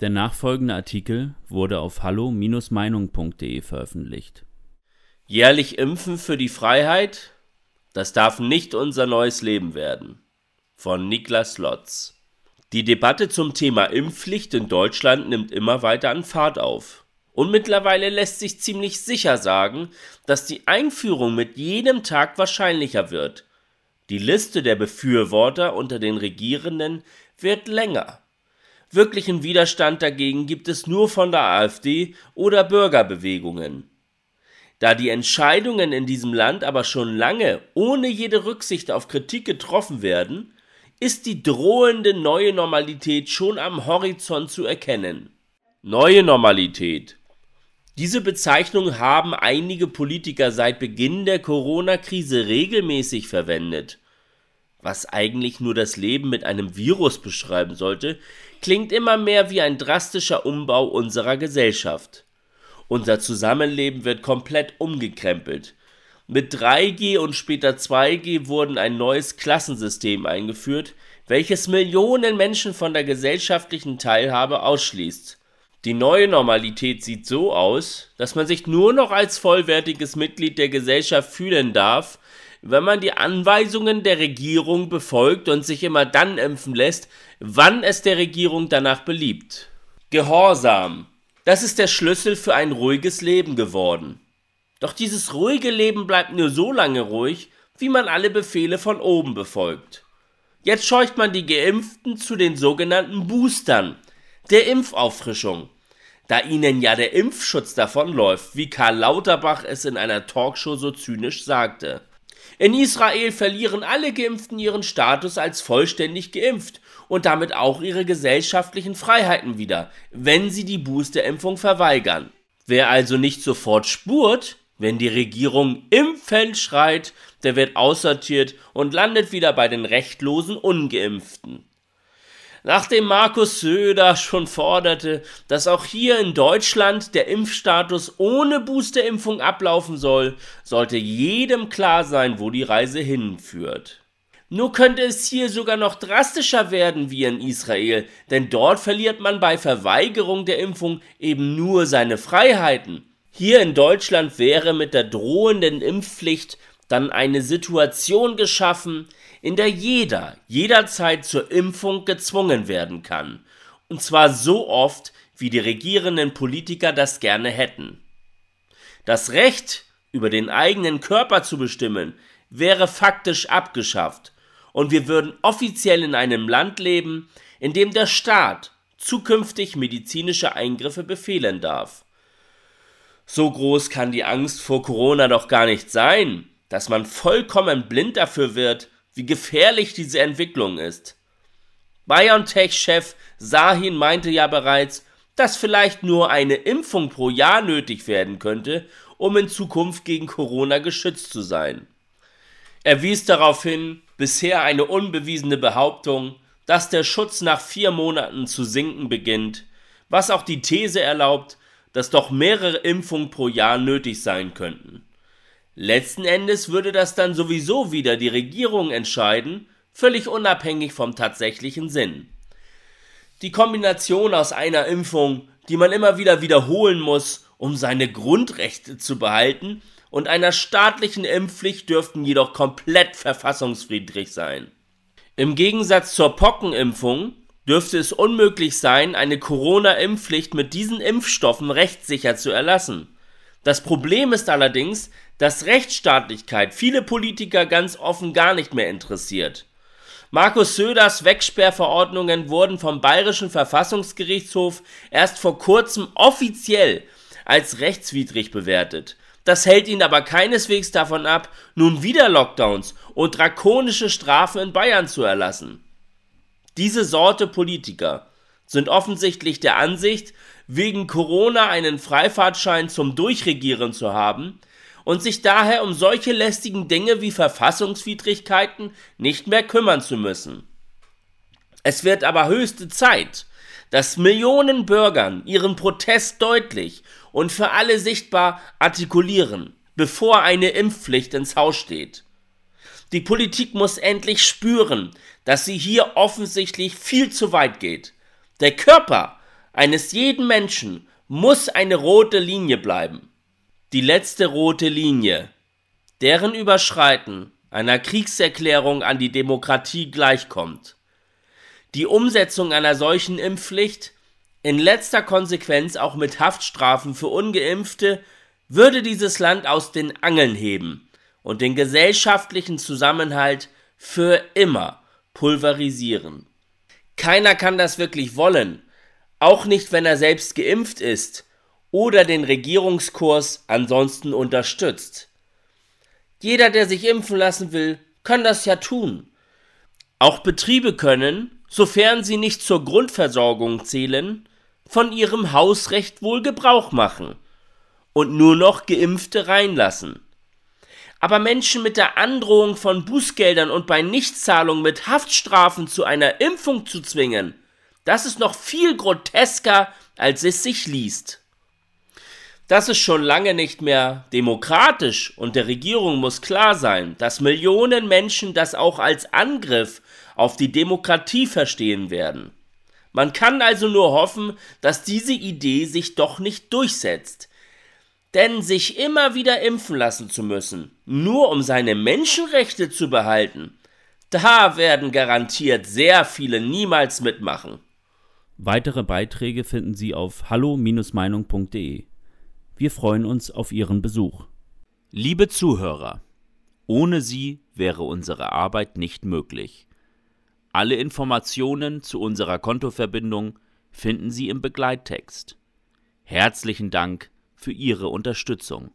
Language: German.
Der nachfolgende Artikel wurde auf hallo-meinung.de veröffentlicht. Jährlich impfen für die Freiheit? Das darf nicht unser neues Leben werden. Von Niklas Lotz. Die Debatte zum Thema Impfpflicht in Deutschland nimmt immer weiter an Fahrt auf. Und mittlerweile lässt sich ziemlich sicher sagen, dass die Einführung mit jedem Tag wahrscheinlicher wird. Die Liste der Befürworter unter den Regierenden wird länger. Wirklichen Widerstand dagegen gibt es nur von der AfD oder Bürgerbewegungen. Da die Entscheidungen in diesem Land aber schon lange ohne jede Rücksicht auf Kritik getroffen werden, ist die drohende neue Normalität schon am Horizont zu erkennen. Neue Normalität. Diese Bezeichnung haben einige Politiker seit Beginn der Corona-Krise regelmäßig verwendet. Was eigentlich nur das Leben mit einem Virus beschreiben sollte, klingt immer mehr wie ein drastischer Umbau unserer Gesellschaft. Unser Zusammenleben wird komplett umgekrempelt. Mit 3G und später 2G wurden ein neues Klassensystem eingeführt, welches Millionen Menschen von der gesellschaftlichen Teilhabe ausschließt. Die neue Normalität sieht so aus, dass man sich nur noch als vollwertiges Mitglied der Gesellschaft fühlen darf, wenn man die Anweisungen der Regierung befolgt und sich immer dann impfen lässt, wann es der Regierung danach beliebt. Gehorsam. Das ist der Schlüssel für ein ruhiges Leben geworden. Doch dieses ruhige Leben bleibt nur so lange ruhig, wie man alle Befehle von oben befolgt. Jetzt scheucht man die Geimpften zu den sogenannten Boostern, der Impfauffrischung, da ihnen ja der Impfschutz davonläuft, wie Karl Lauterbach es in einer Talkshow so zynisch sagte. In Israel verlieren alle Geimpften ihren Status als vollständig geimpft und damit auch ihre gesellschaftlichen Freiheiten wieder, wenn sie die Boosterimpfung verweigern. Wer also nicht sofort spurt, wenn die Regierung impfen schreit, der wird aussortiert und landet wieder bei den rechtlosen Ungeimpften. Nachdem Markus Söder schon forderte, dass auch hier in Deutschland der Impfstatus ohne Boosterimpfung ablaufen soll, sollte jedem klar sein, wo die Reise hinführt. Nur könnte es hier sogar noch drastischer werden wie in Israel, denn dort verliert man bei Verweigerung der Impfung eben nur seine Freiheiten. Hier in Deutschland wäre mit der drohenden Impfpflicht dann eine Situation geschaffen, in der jeder jederzeit zur Impfung gezwungen werden kann, und zwar so oft, wie die regierenden Politiker das gerne hätten. Das Recht, über den eigenen Körper zu bestimmen, wäre faktisch abgeschafft, und wir würden offiziell in einem Land leben, in dem der Staat zukünftig medizinische Eingriffe befehlen darf. So groß kann die Angst vor Corona doch gar nicht sein, dass man vollkommen blind dafür wird, wie gefährlich diese Entwicklung ist. BioNTech-Chef Sahin meinte ja bereits, dass vielleicht nur eine Impfung pro Jahr nötig werden könnte, um in Zukunft gegen Corona geschützt zu sein. Er wies darauf hin, bisher eine unbewiesene Behauptung, dass der Schutz nach vier Monaten zu sinken beginnt, was auch die These erlaubt, dass doch mehrere Impfungen pro Jahr nötig sein könnten. Letzten Endes würde das dann sowieso wieder die Regierung entscheiden, völlig unabhängig vom tatsächlichen Sinn. Die Kombination aus einer Impfung, die man immer wieder wiederholen muss, um seine Grundrechte zu behalten, und einer staatlichen Impfpflicht dürften jedoch komplett verfassungsfriedrig sein. Im Gegensatz zur Pockenimpfung dürfte es unmöglich sein, eine Corona-Impfpflicht mit diesen Impfstoffen rechtssicher zu erlassen. Das Problem ist allerdings, dass Rechtsstaatlichkeit viele Politiker ganz offen gar nicht mehr interessiert. Markus Söders Wegsperrverordnungen wurden vom Bayerischen Verfassungsgerichtshof erst vor kurzem offiziell als rechtswidrig bewertet. Das hält ihn aber keineswegs davon ab, nun wieder Lockdowns und drakonische Strafen in Bayern zu erlassen. Diese Sorte Politiker sind offensichtlich der Ansicht, wegen Corona einen Freifahrtschein zum Durchregieren zu haben und sich daher um solche lästigen Dinge wie Verfassungswidrigkeiten nicht mehr kümmern zu müssen. Es wird aber höchste Zeit, dass Millionen Bürgern ihren Protest deutlich und für alle sichtbar artikulieren, bevor eine Impfpflicht ins Haus steht. Die Politik muss endlich spüren, dass sie hier offensichtlich viel zu weit geht. Der Körper eines jeden Menschen muss eine rote Linie bleiben. Die letzte rote Linie, deren Überschreiten einer Kriegserklärung an die Demokratie gleichkommt. Die Umsetzung einer solchen Impfpflicht, in letzter Konsequenz auch mit Haftstrafen für ungeimpfte, würde dieses Land aus den Angeln heben und den gesellschaftlichen Zusammenhalt für immer pulverisieren. Keiner kann das wirklich wollen, auch nicht, wenn er selbst geimpft ist oder den Regierungskurs ansonsten unterstützt. Jeder, der sich impfen lassen will, kann das ja tun. Auch Betriebe können, sofern sie nicht zur Grundversorgung zählen, von ihrem Hausrecht wohl Gebrauch machen und nur noch Geimpfte reinlassen. Aber Menschen mit der Androhung von Bußgeldern und bei Nichtzahlung mit Haftstrafen zu einer Impfung zu zwingen, das ist noch viel grotesker, als es sich liest. Das ist schon lange nicht mehr demokratisch und der Regierung muss klar sein, dass Millionen Menschen das auch als Angriff auf die Demokratie verstehen werden. Man kann also nur hoffen, dass diese Idee sich doch nicht durchsetzt. Denn sich immer wieder impfen lassen zu müssen, nur um seine Menschenrechte zu behalten, da werden garantiert sehr viele niemals mitmachen. Weitere Beiträge finden Sie auf hallo-meinung.de. Wir freuen uns auf Ihren Besuch. Liebe Zuhörer, ohne Sie wäre unsere Arbeit nicht möglich. Alle Informationen zu unserer Kontoverbindung finden Sie im Begleittext. Herzlichen Dank für Ihre Unterstützung.